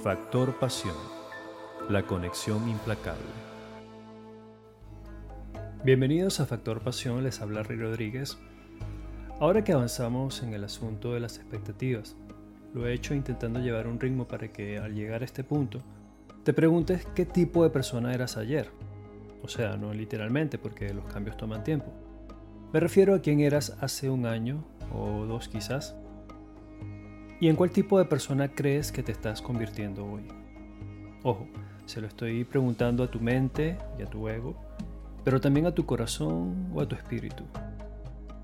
Factor Pasión, la conexión implacable. Bienvenidos a Factor Pasión, les habla Rey Rodríguez. Ahora que avanzamos en el asunto de las expectativas, lo he hecho intentando llevar un ritmo para que al llegar a este punto, te preguntes qué tipo de persona eras ayer. O sea, no literalmente, porque los cambios toman tiempo. Me refiero a quién eras hace un año o dos quizás ¿Y en cuál tipo de persona crees que te estás convirtiendo hoy? Ojo, se lo estoy preguntando a tu mente y a tu ego, pero también a tu corazón o a tu espíritu.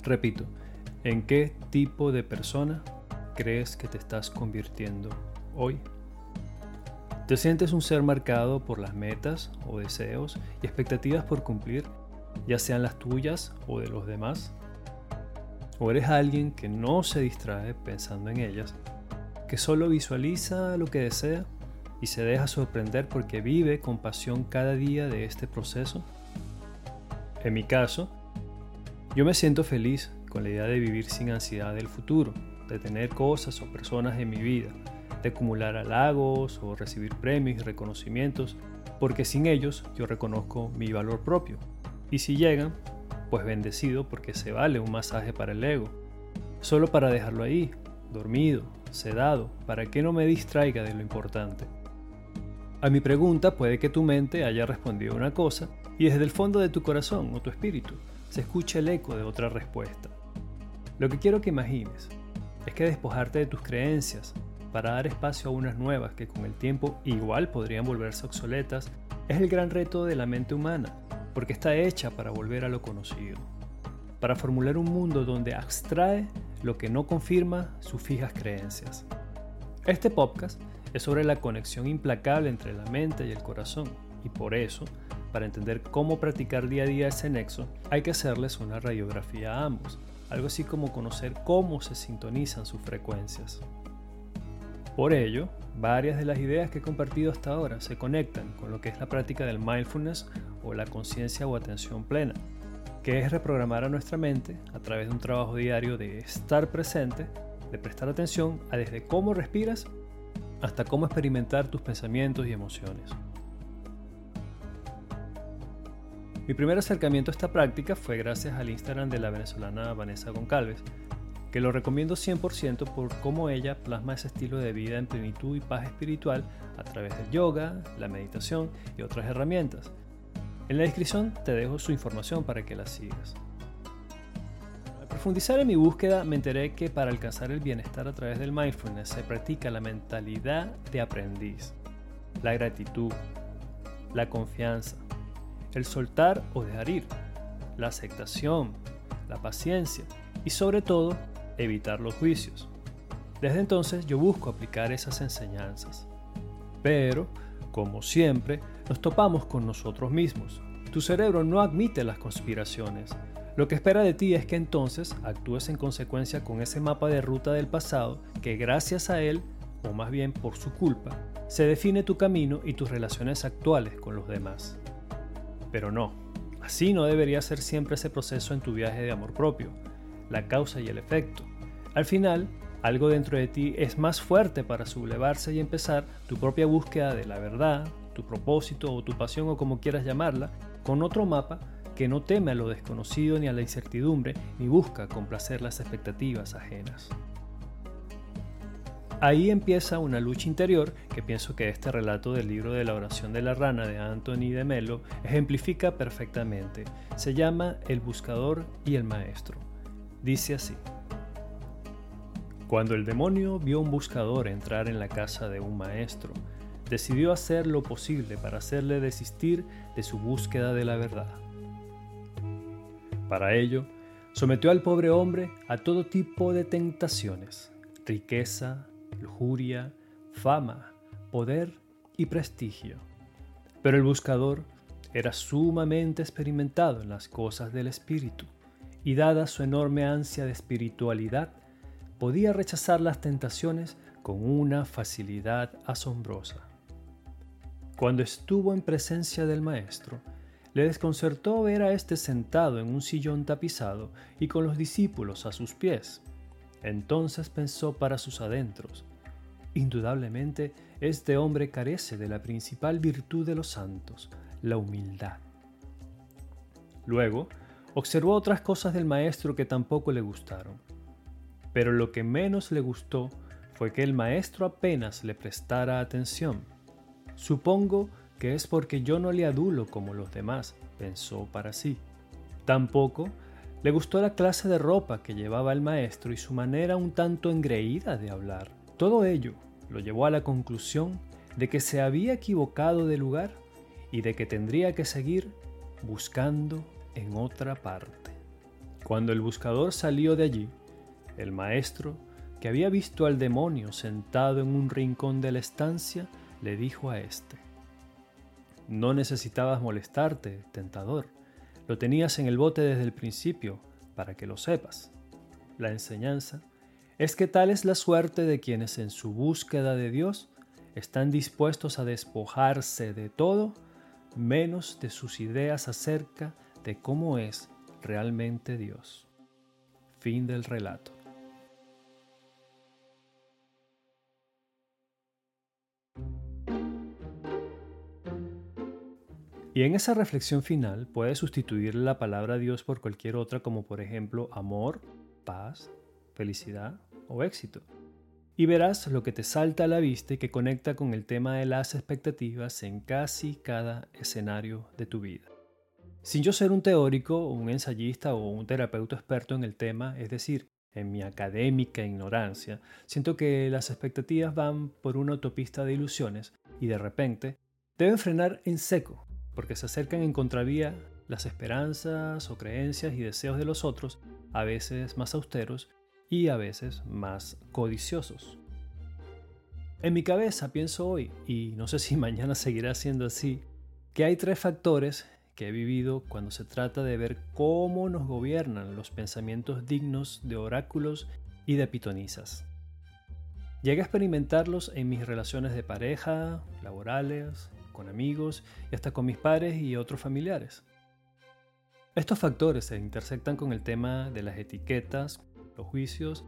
Repito, ¿en qué tipo de persona crees que te estás convirtiendo hoy? ¿Te sientes un ser marcado por las metas o deseos y expectativas por cumplir, ya sean las tuyas o de los demás? ¿O eres alguien que no se distrae pensando en ellas que solo visualiza lo que desea y se deja sorprender porque vive con pasión cada día de este proceso? En mi caso, yo me siento feliz con la idea de vivir sin ansiedad del futuro, de tener cosas o personas en mi vida, de acumular halagos o recibir premios y reconocimientos, porque sin ellos yo reconozco mi valor propio. Y si llegan, pues bendecido porque se vale un masaje para el ego, solo para dejarlo ahí, dormido, sedado, para que no me distraiga de lo importante. A mi pregunta puede que tu mente haya respondido una cosa y desde el fondo de tu corazón o tu espíritu se escuche el eco de otra respuesta. Lo que quiero que imagines es que despojarte de tus creencias para dar espacio a unas nuevas que con el tiempo igual podrían volverse obsoletas es el gran reto de la mente humana, porque está hecha para volver a lo conocido, para formular un mundo donde abstrae lo que no confirma sus fijas creencias. Este podcast es sobre la conexión implacable entre la mente y el corazón, y por eso, para entender cómo practicar día a día ese nexo, hay que hacerles una radiografía a ambos, algo así como conocer cómo se sintonizan sus frecuencias. Por ello, varias de las ideas que he compartido hasta ahora se conectan con lo que es la práctica del mindfulness o la conciencia o atención plena, que es reprogramar a nuestra mente a través de un trabajo diario de estar presente, de prestar atención a desde cómo respiras hasta cómo experimentar tus pensamientos y emociones. Mi primer acercamiento a esta práctica fue gracias al Instagram de la venezolana Vanessa Goncalves, que lo recomiendo 100% por cómo ella plasma ese estilo de vida en plenitud y paz espiritual a través del yoga, la meditación y otras herramientas, en la descripción te dejo su información para que la sigas. Al profundizar en mi búsqueda me enteré que para alcanzar el bienestar a través del mindfulness se practica la mentalidad de aprendiz, la gratitud, la confianza, el soltar o dejar ir, la aceptación, la paciencia y sobre todo evitar los juicios. Desde entonces yo busco aplicar esas enseñanzas. Pero, como siempre, nos topamos con nosotros mismos. Tu cerebro no admite las conspiraciones. Lo que espera de ti es que entonces actúes en consecuencia con ese mapa de ruta del pasado que gracias a él, o más bien por su culpa, se define tu camino y tus relaciones actuales con los demás. Pero no, así no debería ser siempre ese proceso en tu viaje de amor propio, la causa y el efecto. Al final, algo dentro de ti es más fuerte para sublevarse y empezar tu propia búsqueda de la verdad, tu propósito o tu pasión o como quieras llamarla, con otro mapa que no teme a lo desconocido ni a la incertidumbre, ni busca complacer las expectativas ajenas. Ahí empieza una lucha interior que pienso que este relato del libro de la oración de la rana de Anthony de Melo ejemplifica perfectamente. Se llama El buscador y el maestro. Dice así. Cuando el demonio vio un buscador entrar en la casa de un maestro, decidió hacer lo posible para hacerle desistir de su búsqueda de la verdad. Para ello, sometió al pobre hombre a todo tipo de tentaciones, riqueza, lujuria, fama, poder y prestigio. Pero el buscador era sumamente experimentado en las cosas del espíritu, y dada su enorme ansia de espiritualidad, podía rechazar las tentaciones con una facilidad asombrosa. Cuando estuvo en presencia del maestro, le desconcertó ver a éste sentado en un sillón tapizado y con los discípulos a sus pies. Entonces pensó para sus adentros, indudablemente este hombre carece de la principal virtud de los santos, la humildad. Luego, observó otras cosas del maestro que tampoco le gustaron. Pero lo que menos le gustó fue que el maestro apenas le prestara atención. Supongo que es porque yo no le adulo como los demás, pensó para sí. Tampoco le gustó la clase de ropa que llevaba el maestro y su manera un tanto engreída de hablar. Todo ello lo llevó a la conclusión de que se había equivocado de lugar y de que tendría que seguir buscando en otra parte. Cuando el buscador salió de allí, el maestro, que había visto al demonio sentado en un rincón de la estancia, le dijo a éste, No necesitabas molestarte, tentador, lo tenías en el bote desde el principio, para que lo sepas. La enseñanza es que tal es la suerte de quienes en su búsqueda de Dios están dispuestos a despojarse de todo menos de sus ideas acerca de cómo es realmente Dios. Fin del relato. Y en esa reflexión final puedes sustituir la palabra Dios por cualquier otra como por ejemplo amor, paz, felicidad o éxito. Y verás lo que te salta a la vista y que conecta con el tema de las expectativas en casi cada escenario de tu vida. Sin yo ser un teórico, un ensayista o un terapeuta experto en el tema, es decir, en mi académica ignorancia, siento que las expectativas van por una autopista de ilusiones y de repente deben frenar en seco, porque se acercan en contravía las esperanzas o creencias y deseos de los otros, a veces más austeros y a veces más codiciosos. En mi cabeza pienso hoy, y no sé si mañana seguirá siendo así, que hay tres factores que he vivido cuando se trata de ver cómo nos gobiernan los pensamientos dignos de oráculos y de pitonizas. Llegué a experimentarlos en mis relaciones de pareja, laborales, con amigos y hasta con mis padres y otros familiares. Estos factores se intersectan con el tema de las etiquetas, los juicios,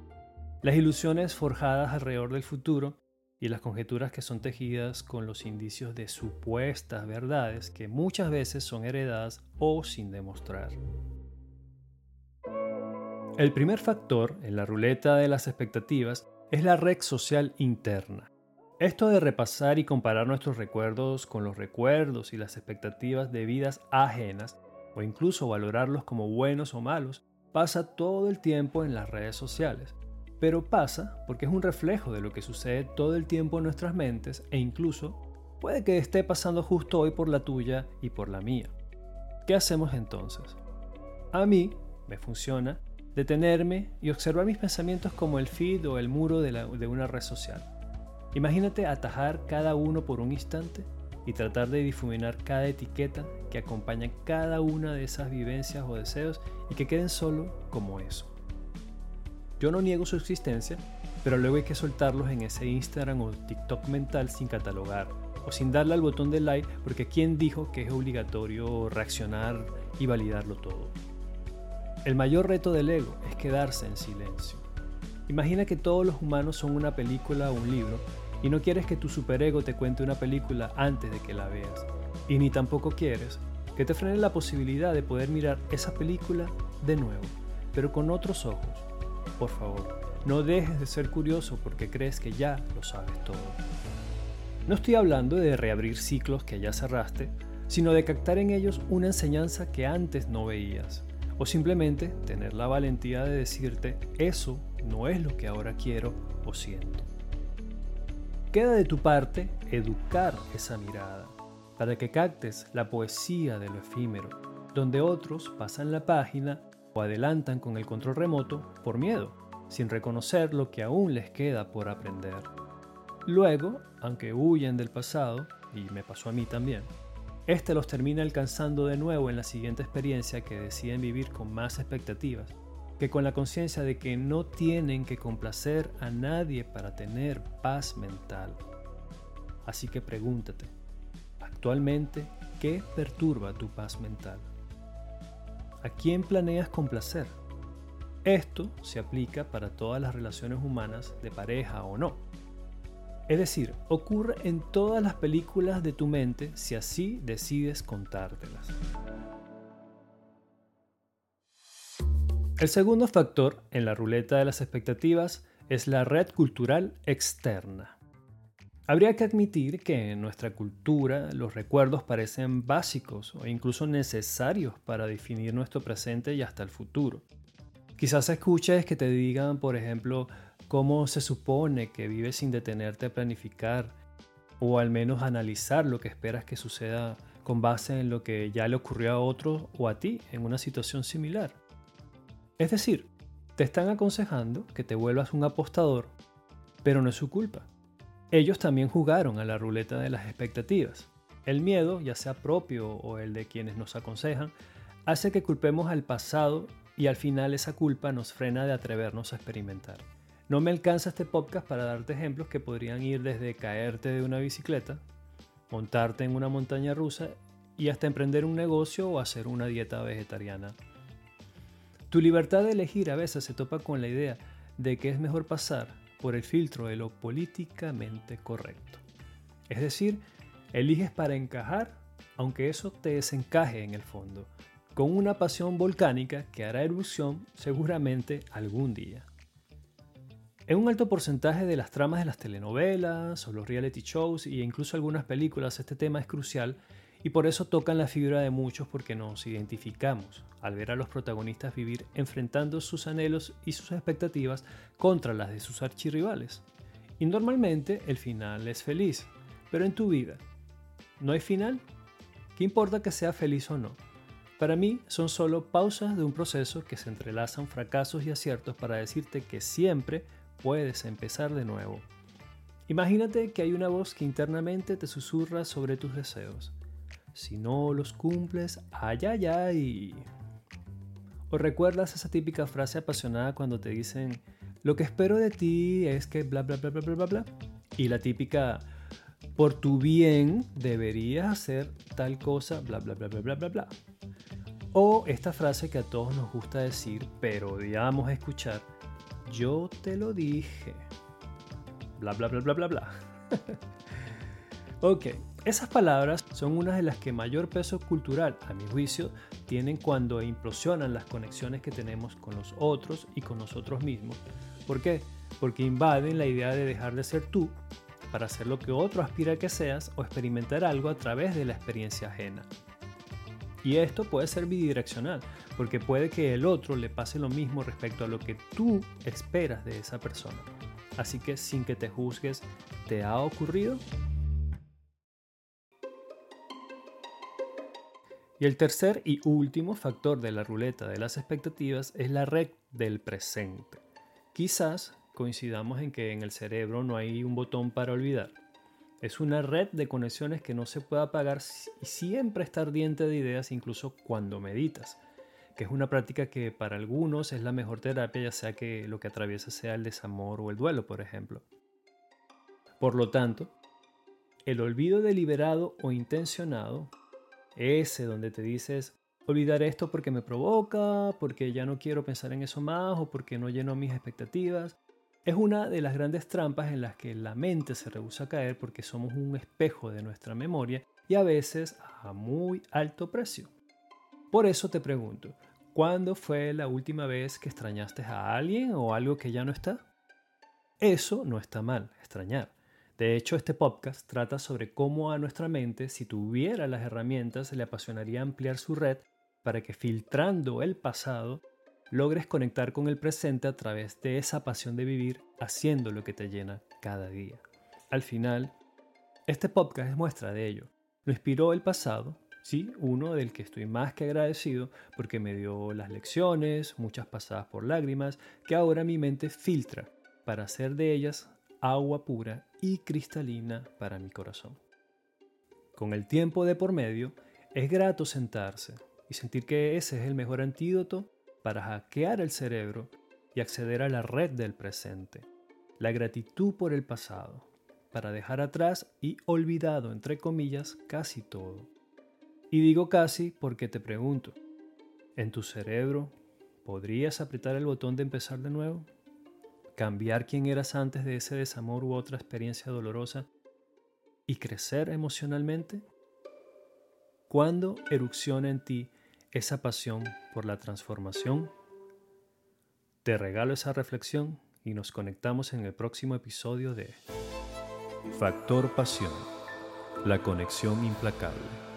las ilusiones forjadas alrededor del futuro y las conjeturas que son tejidas con los indicios de supuestas verdades que muchas veces son heredadas o sin demostrar. El primer factor en la ruleta de las expectativas es la red social interna. Esto de repasar y comparar nuestros recuerdos con los recuerdos y las expectativas de vidas ajenas, o incluso valorarlos como buenos o malos, pasa todo el tiempo en las redes sociales pero pasa porque es un reflejo de lo que sucede todo el tiempo en nuestras mentes e incluso puede que esté pasando justo hoy por la tuya y por la mía. ¿Qué hacemos entonces? A mí me funciona detenerme y observar mis pensamientos como el feed o el muro de, de una red social. Imagínate atajar cada uno por un instante y tratar de difuminar cada etiqueta que acompaña cada una de esas vivencias o deseos y que queden solo como eso. Yo no niego su existencia, pero luego hay que soltarlos en ese Instagram o TikTok mental sin catalogar o sin darle al botón de like porque ¿quién dijo que es obligatorio reaccionar y validarlo todo? El mayor reto del ego es quedarse en silencio. Imagina que todos los humanos son una película o un libro y no quieres que tu superego te cuente una película antes de que la veas. Y ni tampoco quieres que te frene la posibilidad de poder mirar esa película de nuevo, pero con otros ojos por favor, no dejes de ser curioso porque crees que ya lo sabes todo. No estoy hablando de reabrir ciclos que ya cerraste, sino de captar en ellos una enseñanza que antes no veías, o simplemente tener la valentía de decirte, eso no es lo que ahora quiero o siento. Queda de tu parte educar esa mirada, para que captes la poesía de lo efímero, donde otros pasan la página o adelantan con el control remoto por miedo, sin reconocer lo que aún les queda por aprender. Luego, aunque huyen del pasado, y me pasó a mí también, este los termina alcanzando de nuevo en la siguiente experiencia que deciden vivir con más expectativas, que con la conciencia de que no tienen que complacer a nadie para tener paz mental. Así que pregúntate, actualmente, ¿qué perturba tu paz mental? ¿A quién planeas complacer? Esto se aplica para todas las relaciones humanas de pareja o no. Es decir, ocurre en todas las películas de tu mente si así decides contártelas. El segundo factor en la ruleta de las expectativas es la red cultural externa. Habría que admitir que en nuestra cultura los recuerdos parecen básicos o incluso necesarios para definir nuestro presente y hasta el futuro. Quizás escuches que te digan, por ejemplo, cómo se supone que vives sin detenerte a planificar o al menos analizar lo que esperas que suceda con base en lo que ya le ocurrió a otro o a ti en una situación similar. Es decir, te están aconsejando que te vuelvas un apostador, pero no es su culpa. Ellos también jugaron a la ruleta de las expectativas. El miedo, ya sea propio o el de quienes nos aconsejan, hace que culpemos al pasado y al final esa culpa nos frena de atrevernos a experimentar. No me alcanza este podcast para darte ejemplos que podrían ir desde caerte de una bicicleta, montarte en una montaña rusa y hasta emprender un negocio o hacer una dieta vegetariana tu libertad de elegir a veces se topa con la idea de que es mejor pasar por el filtro de lo políticamente correcto. Es decir, eliges para encajar, aunque eso te desencaje en el fondo, con una pasión volcánica que hará erupción seguramente algún día. En un alto porcentaje de las tramas de las telenovelas o los reality shows e incluso algunas películas este tema es crucial y por eso tocan la fibra de muchos porque nos identificamos al ver a los protagonistas vivir enfrentando sus anhelos y sus expectativas contra las de sus archirrivales. Y normalmente el final es feliz, pero en tu vida, ¿no hay final? ¿Qué importa que sea feliz o no? Para mí son solo pausas de un proceso que se entrelazan fracasos y aciertos para decirte que siempre puedes empezar de nuevo. Imagínate que hay una voz que internamente te susurra sobre tus deseos si no los cumples, ay, ay, ay. ¿O recuerdas esa típica frase apasionada cuando te dicen, lo que espero de ti es que bla, bla, bla, bla, bla, bla, bla? Y la típica, por tu bien deberías hacer tal cosa, bla, bla, bla, bla, bla, bla, bla. O esta frase que a todos nos gusta decir, pero odiamos escuchar, yo te lo dije. Bla, bla, bla, bla, bla, bla. ok, esas palabras son unas de las que mayor peso cultural, a mi juicio, tienen cuando implosionan las conexiones que tenemos con los otros y con nosotros mismos. ¿Por qué? Porque invaden la idea de dejar de ser tú para hacer lo que otro aspira a que seas o experimentar algo a través de la experiencia ajena. Y esto puede ser bidireccional, porque puede que el otro le pase lo mismo respecto a lo que tú esperas de esa persona. Así que sin que te juzgues, ¿te ha ocurrido? Y el tercer y último factor de la ruleta de las expectativas es la red del presente. Quizás coincidamos en que en el cerebro no hay un botón para olvidar. Es una red de conexiones que no se puede apagar y siempre está ardiente de ideas incluso cuando meditas, que es una práctica que para algunos es la mejor terapia, ya sea que lo que atraviesa sea el desamor o el duelo, por ejemplo. Por lo tanto, el olvido deliberado o intencionado ese donde te dices, olvidar esto porque me provoca, porque ya no quiero pensar en eso más o porque no lleno mis expectativas. Es una de las grandes trampas en las que la mente se rehúsa a caer porque somos un espejo de nuestra memoria y a veces a muy alto precio. Por eso te pregunto, ¿cuándo fue la última vez que extrañaste a alguien o algo que ya no está? Eso no está mal, extrañar. De hecho, este podcast trata sobre cómo a nuestra mente, si tuviera las herramientas, le apasionaría ampliar su red para que filtrando el pasado, logres conectar con el presente a través de esa pasión de vivir haciendo lo que te llena cada día. Al final, este podcast es muestra de ello. Lo inspiró el pasado, sí, uno del que estoy más que agradecido porque me dio las lecciones, muchas pasadas por lágrimas, que ahora mi mente filtra para hacer de ellas agua pura y cristalina para mi corazón. Con el tiempo de por medio, es grato sentarse y sentir que ese es el mejor antídoto para hackear el cerebro y acceder a la red del presente. La gratitud por el pasado, para dejar atrás y olvidado, entre comillas, casi todo. Y digo casi porque te pregunto, ¿en tu cerebro podrías apretar el botón de empezar de nuevo? Cambiar quién eras antes de ese desamor u otra experiencia dolorosa y crecer emocionalmente? ¿Cuándo erupciona en ti esa pasión por la transformación? Te regalo esa reflexión y nos conectamos en el próximo episodio de Factor Pasión, la conexión implacable.